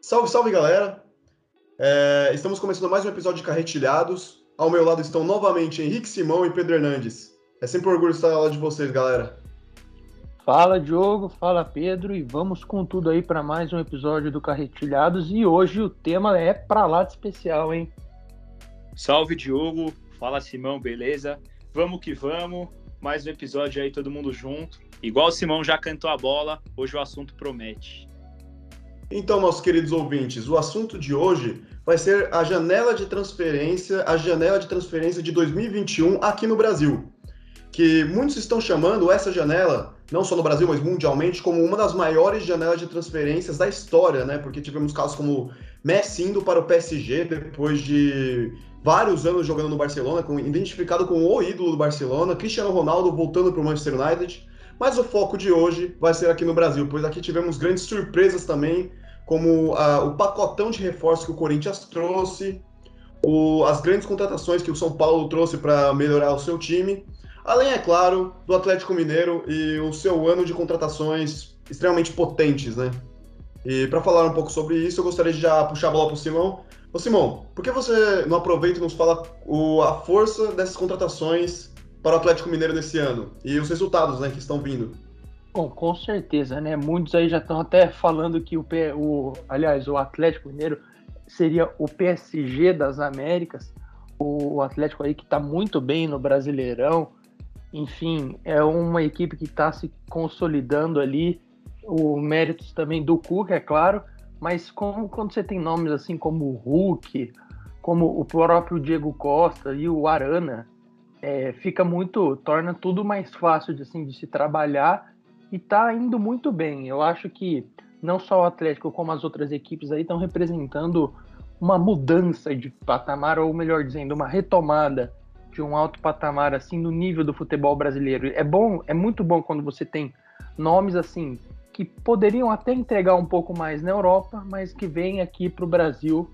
Salve, salve galera! É, estamos começando mais um episódio de Carretilhados. Ao meu lado estão novamente Henrique Simão e Pedro Hernandes. É sempre um orgulho estar ao lado de vocês, galera. Fala Diogo, fala Pedro e vamos com tudo aí para mais um episódio do Carretilhados e hoje o tema é pra lá de especial, hein? Salve Diogo, fala Simão, beleza? Vamos que vamos, mais um episódio aí todo mundo junto. Igual o Simão já cantou a bola, hoje o assunto promete. Então, meus queridos ouvintes, o assunto de hoje vai ser a janela de transferência, a janela de transferência de 2021 aqui no Brasil. Que muitos estão chamando essa janela, não só no Brasil, mas mundialmente, como uma das maiores janelas de transferências da história, né? Porque tivemos casos como Messi indo para o PSG depois de vários anos jogando no Barcelona, com, identificado com o ídolo do Barcelona, Cristiano Ronaldo voltando para o Manchester United. Mas o foco de hoje vai ser aqui no Brasil, pois aqui tivemos grandes surpresas também, como a, o pacotão de reforços que o Corinthians trouxe, o, as grandes contratações que o São Paulo trouxe para melhorar o seu time, além, é claro, do Atlético Mineiro e o seu ano de contratações extremamente potentes, né? E para falar um pouco sobre isso, eu gostaria de já puxar a bola para o Simão. Ô Simão, por que você não aproveita e nos fala o, a força dessas contratações para o Atlético Mineiro nesse ano e os resultados né, que estão vindo. Bom, com certeza, né? Muitos aí já estão até falando que o, o, aliás, o Atlético Mineiro seria o PSG das Américas, o Atlético aí que está muito bem no Brasileirão. Enfim, é uma equipe que está se consolidando ali. O méritos também do Cuca, é claro, mas como, quando você tem nomes assim como o Hulk, como o próprio Diego Costa e o Arana, é, fica muito, torna tudo mais fácil de, assim, de se trabalhar e tá indo muito bem. Eu acho que não só o Atlético, como as outras equipes aí estão representando uma mudança de patamar, ou melhor dizendo, uma retomada de um alto patamar assim no nível do futebol brasileiro. É bom, é muito bom quando você tem nomes assim que poderiam até entregar um pouco mais na Europa, mas que vêm aqui para o Brasil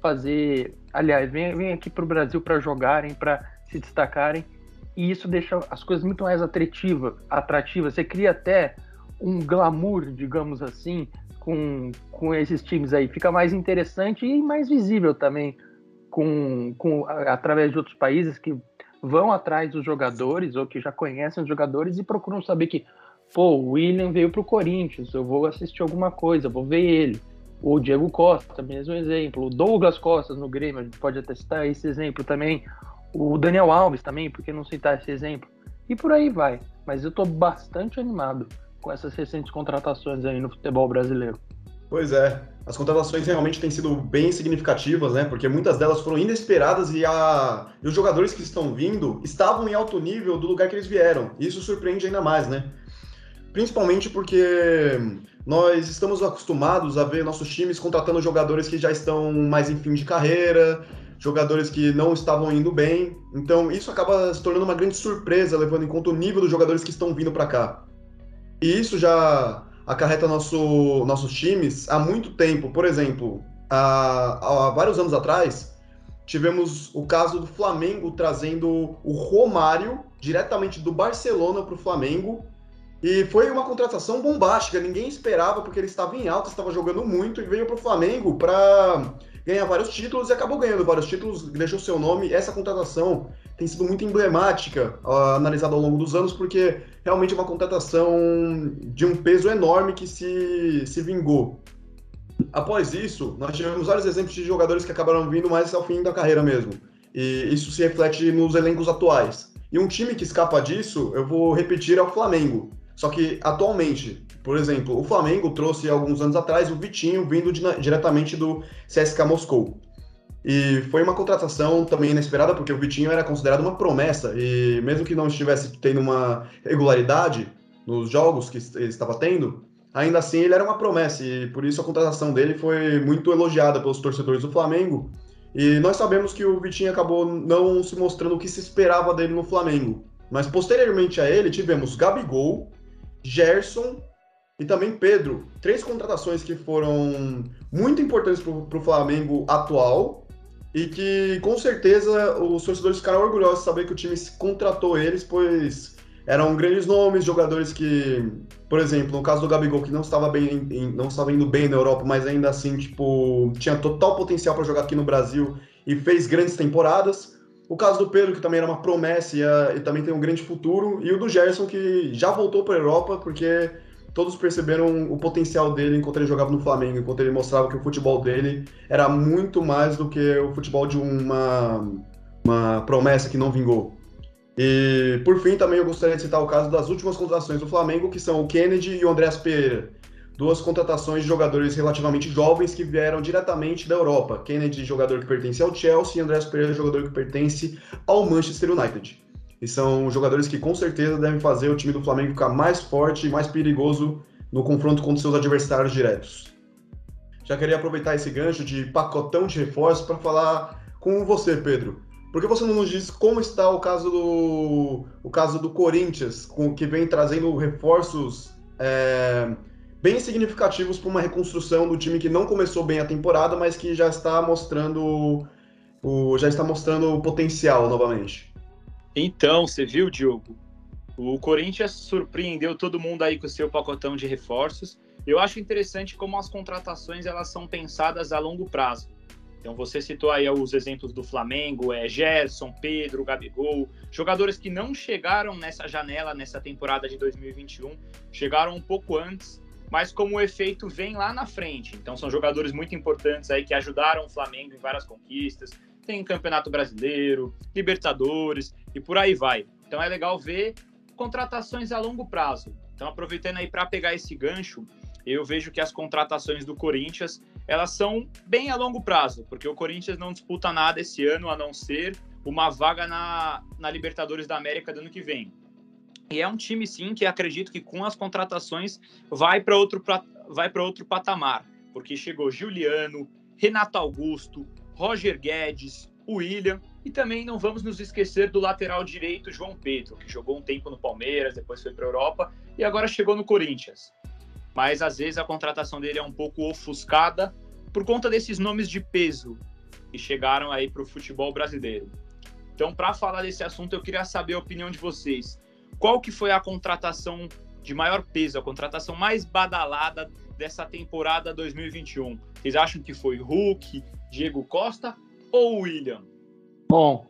fazer, aliás, vem, vem aqui para o Brasil para jogarem, para se destacarem e isso deixa as coisas muito mais atrativas. Atrativa. Você cria até um glamour, digamos assim, com, com esses times aí. Fica mais interessante e mais visível também com, com através de outros países que vão atrás dos jogadores ou que já conhecem os jogadores e procuram saber que, pô, o William veio para o Corinthians, eu vou assistir alguma coisa, vou ver ele. O Diego Costa, mesmo exemplo. O Douglas Costa no Grêmio, a gente pode até citar esse exemplo também o Daniel Alves também, por que não citar esse exemplo? E por aí vai. Mas eu estou bastante animado com essas recentes contratações aí no futebol brasileiro. Pois é, as contratações realmente têm sido bem significativas, né? Porque muitas delas foram inesperadas e, a... e os jogadores que estão vindo estavam em alto nível do lugar que eles vieram. Isso surpreende ainda mais, né? Principalmente porque nós estamos acostumados a ver nossos times contratando jogadores que já estão mais em fim de carreira, jogadores que não estavam indo bem. Então isso acaba se tornando uma grande surpresa, levando em conta o nível dos jogadores que estão vindo para cá. E isso já acarreta nosso, nossos times há muito tempo. Por exemplo, há, há vários anos atrás, tivemos o caso do Flamengo trazendo o Romário diretamente do Barcelona para o Flamengo. E foi uma contratação bombástica, ninguém esperava, porque ele estava em alta, estava jogando muito e veio para o Flamengo para ganhar vários títulos e acabou ganhando vários títulos, deixou seu nome. Essa contratação tem sido muito emblemática, uh, analisada ao longo dos anos, porque realmente é uma contratação de um peso enorme que se, se vingou. Após isso, nós tivemos vários exemplos de jogadores que acabaram vindo mais ao fim da carreira mesmo. E isso se reflete nos elencos atuais. E um time que escapa disso, eu vou repetir, é o Flamengo. Só que atualmente, por exemplo, o Flamengo trouxe alguns anos atrás o Vitinho vindo de, diretamente do CSK Moscou. E foi uma contratação também inesperada, porque o Vitinho era considerado uma promessa, e mesmo que não estivesse tendo uma regularidade nos jogos que ele estava tendo, ainda assim ele era uma promessa, e por isso a contratação dele foi muito elogiada pelos torcedores do Flamengo. E nós sabemos que o Vitinho acabou não se mostrando o que se esperava dele no Flamengo. Mas posteriormente a ele, tivemos Gabigol, Gerson e também Pedro. Três contratações que foram muito importantes para o Flamengo atual e que com certeza os torcedores ficaram orgulhosos de saber que o time contratou eles, pois eram grandes nomes, jogadores que, por exemplo, no caso do Gabigol, que não estava bem, não estava indo bem na Europa, mas ainda assim, tipo, tinha total potencial para jogar aqui no Brasil e fez grandes temporadas. O caso do Pedro, que também era uma promessa e, a, e também tem um grande futuro, e o do Gerson, que já voltou para a Europa, porque todos perceberam o potencial dele enquanto ele jogava no Flamengo, enquanto ele mostrava que o futebol dele era muito mais do que o futebol de uma, uma promessa que não vingou. E, por fim, também eu gostaria de citar o caso das últimas contratações do Flamengo, que são o Kennedy e o Andreas Pereira. Duas contratações de jogadores relativamente jovens que vieram diretamente da Europa. Kennedy, jogador que pertence ao Chelsea, e Andreas Pereira, jogador que pertence ao Manchester United. E são jogadores que com certeza devem fazer o time do Flamengo ficar mais forte e mais perigoso no confronto contra seus adversários diretos. Já queria aproveitar esse gancho de pacotão de reforços para falar com você, Pedro. Por que você não nos diz como está o caso do, o caso do Corinthians, com, que vem trazendo reforços é, bem significativos para uma reconstrução do time que não começou bem a temporada, mas que já está mostrando o, já está mostrando o potencial novamente? Então, você viu, Diogo? O Corinthians surpreendeu todo mundo aí com o seu pacotão de reforços. Eu acho interessante como as contratações elas são pensadas a longo prazo. Então você citou aí os exemplos do Flamengo, é Gerson, Pedro, Gabigol, jogadores que não chegaram nessa janela nessa temporada de 2021, chegaram um pouco antes, mas como o efeito vem lá na frente. Então são jogadores muito importantes aí que ajudaram o Flamengo em várias conquistas. Tem Campeonato Brasileiro, Libertadores e por aí vai. Então é legal ver contratações a longo prazo. Então aproveitando aí para pegar esse gancho, eu vejo que as contratações do Corinthians elas são bem a longo prazo, porque o Corinthians não disputa nada esse ano a não ser uma vaga na, na Libertadores da América do ano que vem. E é um time, sim, que acredito que com as contratações vai para outro, vai outro patamar, porque chegou Juliano, Renato Augusto, Roger Guedes, William, e também não vamos nos esquecer do lateral direito João Pedro, que jogou um tempo no Palmeiras, depois foi para a Europa e agora chegou no Corinthians mas às vezes a contratação dele é um pouco ofuscada por conta desses nomes de peso que chegaram aí para o futebol brasileiro. Então, para falar desse assunto, eu queria saber a opinião de vocês. Qual que foi a contratação de maior peso, a contratação mais badalada dessa temporada 2021? Vocês acham que foi Hulk, Diego Costa ou William? Bom,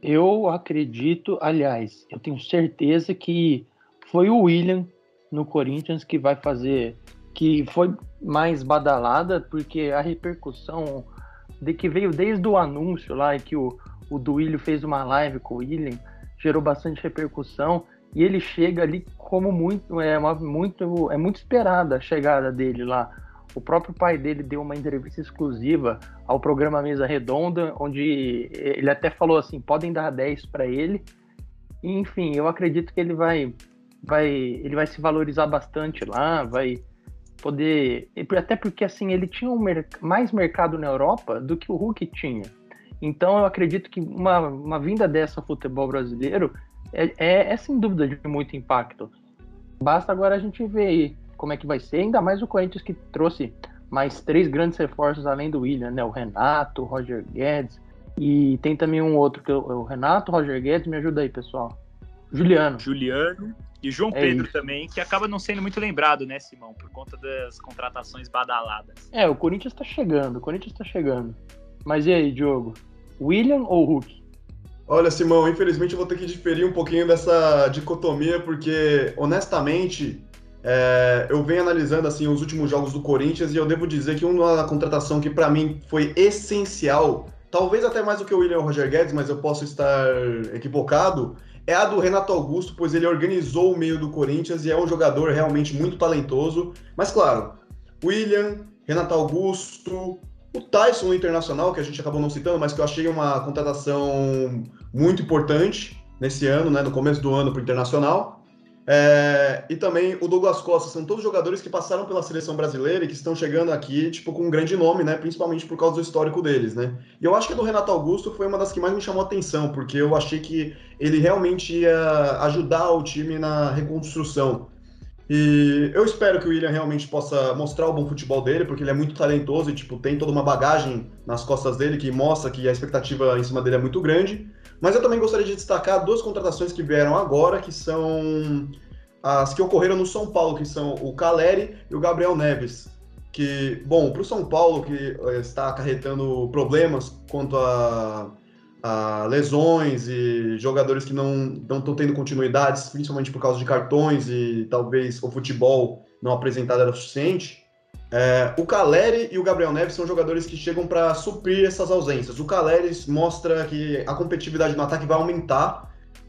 eu acredito, aliás, eu tenho certeza que foi o William no Corinthians que vai fazer, que foi mais badalada, porque a repercussão de que veio desde o anúncio lá, que o, o Duílio fez uma live com o William, gerou bastante repercussão, e ele chega ali como muito, é, uma, muito, é muito esperada a chegada dele lá. O próprio pai dele deu uma entrevista exclusiva ao programa Mesa Redonda, onde ele até falou assim: podem dar 10 para ele. Enfim, eu acredito que ele vai vai, ele vai se valorizar bastante lá, vai poder. Até porque assim, ele tinha um mer mais mercado na Europa do que o Hulk tinha. Então eu acredito que uma, uma vinda dessa ao futebol brasileiro é, é, é, sem dúvida de muito impacto. Basta agora a gente ver aí como é que vai ser, ainda mais o Corinthians que trouxe mais três grandes reforços além do William, né? O Renato, o Roger Guedes e tem também um outro que o Renato, o Roger Guedes, me ajuda aí, pessoal. Juliano. Juliano e João é Pedro isso. também, que acaba não sendo muito lembrado, né, Simão? Por conta das contratações badaladas. É, o Corinthians tá chegando, o Corinthians tá chegando. Mas e aí, Diogo? William ou Hulk? Olha, Simão, infelizmente eu vou ter que diferir um pouquinho dessa dicotomia, porque, honestamente, é, eu venho analisando assim os últimos jogos do Corinthians e eu devo dizer que uma contratação que para mim foi essencial, talvez até mais do que o William Roger Guedes, mas eu posso estar equivocado, é a do Renato Augusto, pois ele organizou o meio do Corinthians e é um jogador realmente muito talentoso. Mas claro, William, Renato Augusto, o Tyson Internacional, que a gente acabou não citando, mas que eu achei uma contratação muito importante nesse ano, né, no começo do ano para o Internacional. É, e também o Douglas Costa, são todos jogadores que passaram pela seleção brasileira e que estão chegando aqui, tipo, com um grande nome, né? Principalmente por causa do histórico deles, né? E eu acho que a do Renato Augusto foi uma das que mais me chamou a atenção, porque eu achei que ele realmente ia ajudar o time na reconstrução. E eu espero que o William realmente possa mostrar o bom futebol dele, porque ele é muito talentoso e, tipo, tem toda uma bagagem nas costas dele que mostra que a expectativa em cima dele é muito grande. Mas eu também gostaria de destacar duas contratações que vieram agora, que são as que ocorreram no São Paulo, que são o Caleri e o Gabriel Neves. Que, bom, para o São Paulo, que eh, está acarretando problemas quanto a, a lesões e jogadores que não estão tendo continuidades, principalmente por causa de cartões e talvez o futebol não apresentado era suficiente. É, o Caleri e o Gabriel Neves são jogadores que chegam para suprir essas ausências. O Caleri mostra que a competitividade no ataque vai aumentar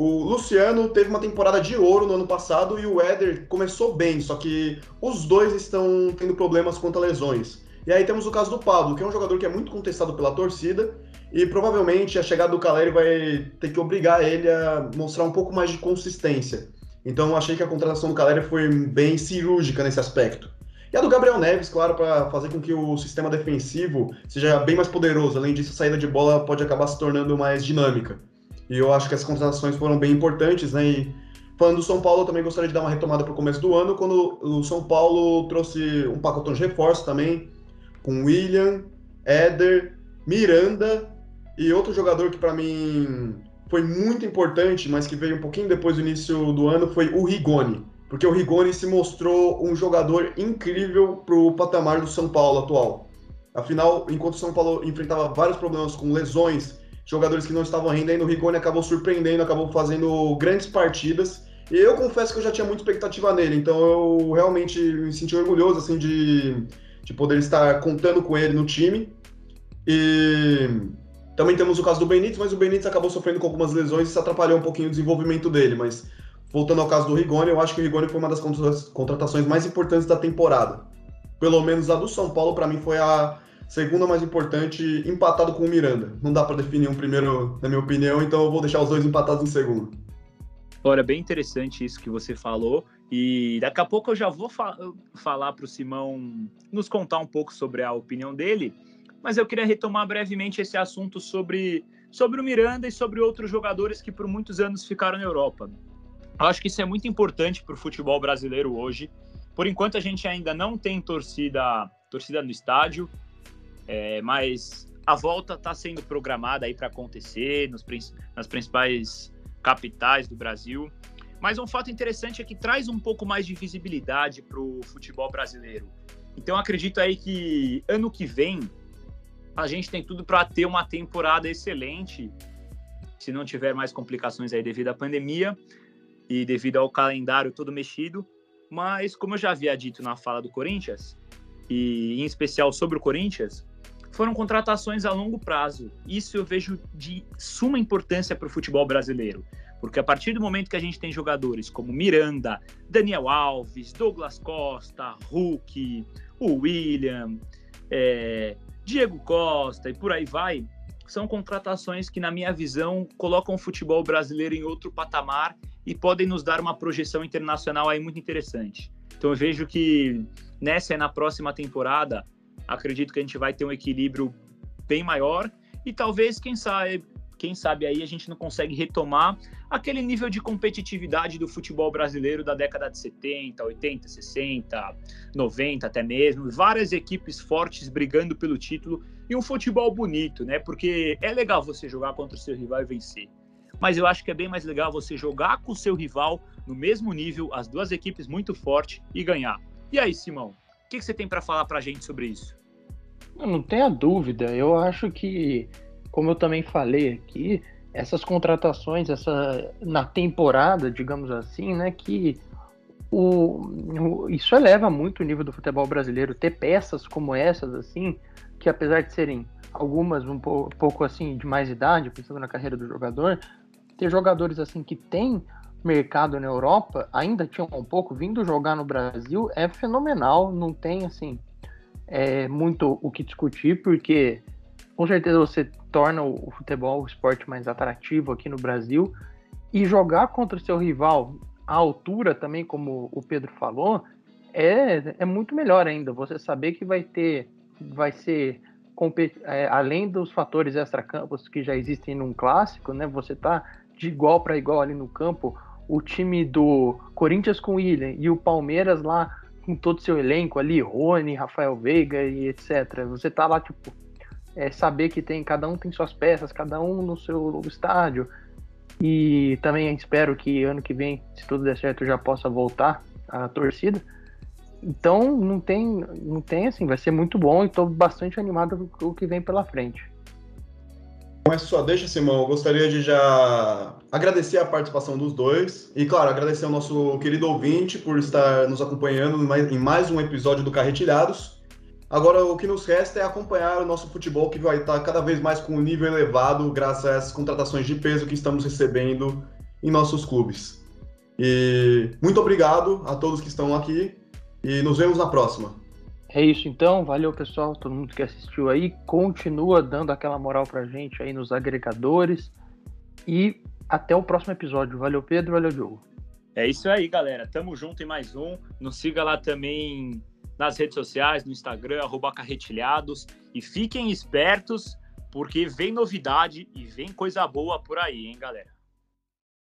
o Luciano teve uma temporada de ouro no ano passado e o Éder começou bem, só que os dois estão tendo problemas quanto a lesões. E aí temos o caso do Pablo, que é um jogador que é muito contestado pela torcida e provavelmente a chegada do Caleri vai ter que obrigar ele a mostrar um pouco mais de consistência. Então achei que a contratação do Caleri foi bem cirúrgica nesse aspecto. E a do Gabriel Neves, claro, para fazer com que o sistema defensivo seja bem mais poderoso. Além disso, a saída de bola pode acabar se tornando mais dinâmica. E eu acho que as contratações foram bem importantes, né? E falando do São Paulo, eu também gostaria de dar uma retomada para o começo do ano, quando o São Paulo trouxe um pacotão de reforço também, com William, Éder, Miranda e outro jogador que para mim foi muito importante, mas que veio um pouquinho depois do início do ano, foi o Rigoni. Porque o Rigoni se mostrou um jogador incrível para o patamar do São Paulo atual. Afinal, enquanto o São Paulo enfrentava vários problemas com lesões jogadores que não estavam rendendo, o Rigoni acabou surpreendendo, acabou fazendo grandes partidas. E eu confesso que eu já tinha muita expectativa nele, então eu realmente me senti orgulhoso assim de, de poder estar contando com ele no time. E também temos o caso do Benítez, mas o Benítez acabou sofrendo com algumas lesões e isso atrapalhou um pouquinho o desenvolvimento dele. Mas voltando ao caso do Rigoni, eu acho que o Rigoni foi uma das contratações mais importantes da temporada. Pelo menos a do São Paulo, para mim, foi a, Segunda mais importante, empatado com o Miranda. Não dá para definir um primeiro, na minha opinião, então eu vou deixar os dois empatados em segundo. Olha, bem interessante isso que você falou. E daqui a pouco eu já vou fa falar para o Simão nos contar um pouco sobre a opinião dele. Mas eu queria retomar brevemente esse assunto sobre, sobre o Miranda e sobre outros jogadores que por muitos anos ficaram na Europa. Eu acho que isso é muito importante para o futebol brasileiro hoje. Por enquanto a gente ainda não tem torcida, torcida no estádio, é, mas a volta está sendo programada aí para acontecer nos, nas principais capitais do Brasil. Mas um fato interessante é que traz um pouco mais de visibilidade para o futebol brasileiro. Então acredito aí que ano que vem a gente tem tudo para ter uma temporada excelente, se não tiver mais complicações aí devido à pandemia e devido ao calendário todo mexido. Mas como eu já havia dito na fala do Corinthians, e em especial sobre o Corinthians, foram contratações a longo prazo. Isso eu vejo de suma importância para o futebol brasileiro. Porque a partir do momento que a gente tem jogadores como Miranda, Daniel Alves, Douglas Costa, Hulk, o William, é, Diego Costa e por aí vai, são contratações que, na minha visão, colocam o futebol brasileiro em outro patamar e podem nos dar uma projeção internacional aí muito interessante. Então eu vejo que nessa e na próxima temporada acredito que a gente vai ter um equilíbrio bem maior e talvez, quem sabe, quem sabe aí a gente não consegue retomar aquele nível de competitividade do futebol brasileiro da década de 70, 80, 60, 90 até mesmo, várias equipes fortes brigando pelo título e um futebol bonito, né? Porque é legal você jogar contra o seu rival e vencer. Mas eu acho que é bem mais legal você jogar com o seu rival no mesmo nível, as duas equipes muito fortes e ganhar. E aí, Simão, o que, que você tem para falar para a gente sobre isso? Não tenha dúvida. Eu acho que, como eu também falei aqui, essas contratações, essa na temporada, digamos assim, né, que o, o, isso eleva muito o nível do futebol brasileiro. Ter peças como essas, assim, que apesar de serem algumas um pouco, pouco assim de mais idade, pensando na carreira do jogador, ter jogadores assim que têm mercado na Europa, ainda tinham um pouco vindo jogar no Brasil, é fenomenal. Não tem assim é, muito o que discutir, porque com certeza você torna o futebol o esporte mais atrativo aqui no Brasil. E jogar contra o seu rival à altura também, como o Pedro falou, é, é muito melhor ainda. Você saber que vai ter, vai ser é, além dos fatores extra-campos que já existem num clássico, né? Você tá de igual para igual ali no campo. O time do Corinthians com o William e o Palmeiras lá com todo seu elenco ali, Rony, Rafael Veiga e etc. Você tá lá, tipo, é saber que tem cada um tem suas peças, cada um no seu estádio. E também espero que ano que vem, se tudo der certo, já possa voltar a torcida. Então não tem, não tem assim, vai ser muito bom e estou bastante animado com o que vem pela frente. Mas só deixa, Simão, eu gostaria de já agradecer a participação dos dois e, claro, agradecer ao nosso querido ouvinte por estar nos acompanhando em mais um episódio do Carretilhados. Agora, o que nos resta é acompanhar o nosso futebol, que vai estar cada vez mais com um nível elevado, graças essas contratações de peso que estamos recebendo em nossos clubes. E muito obrigado a todos que estão aqui e nos vemos na próxima. É isso então, valeu pessoal, todo mundo que assistiu aí, continua dando aquela moral pra gente aí nos agregadores e até o próximo episódio. Valeu Pedro, valeu Diogo. É isso aí, galera. Tamo junto em mais um. Nos siga lá também nas redes sociais, no Instagram, carretilhados. E fiquem espertos, porque vem novidade e vem coisa boa por aí, hein, galera?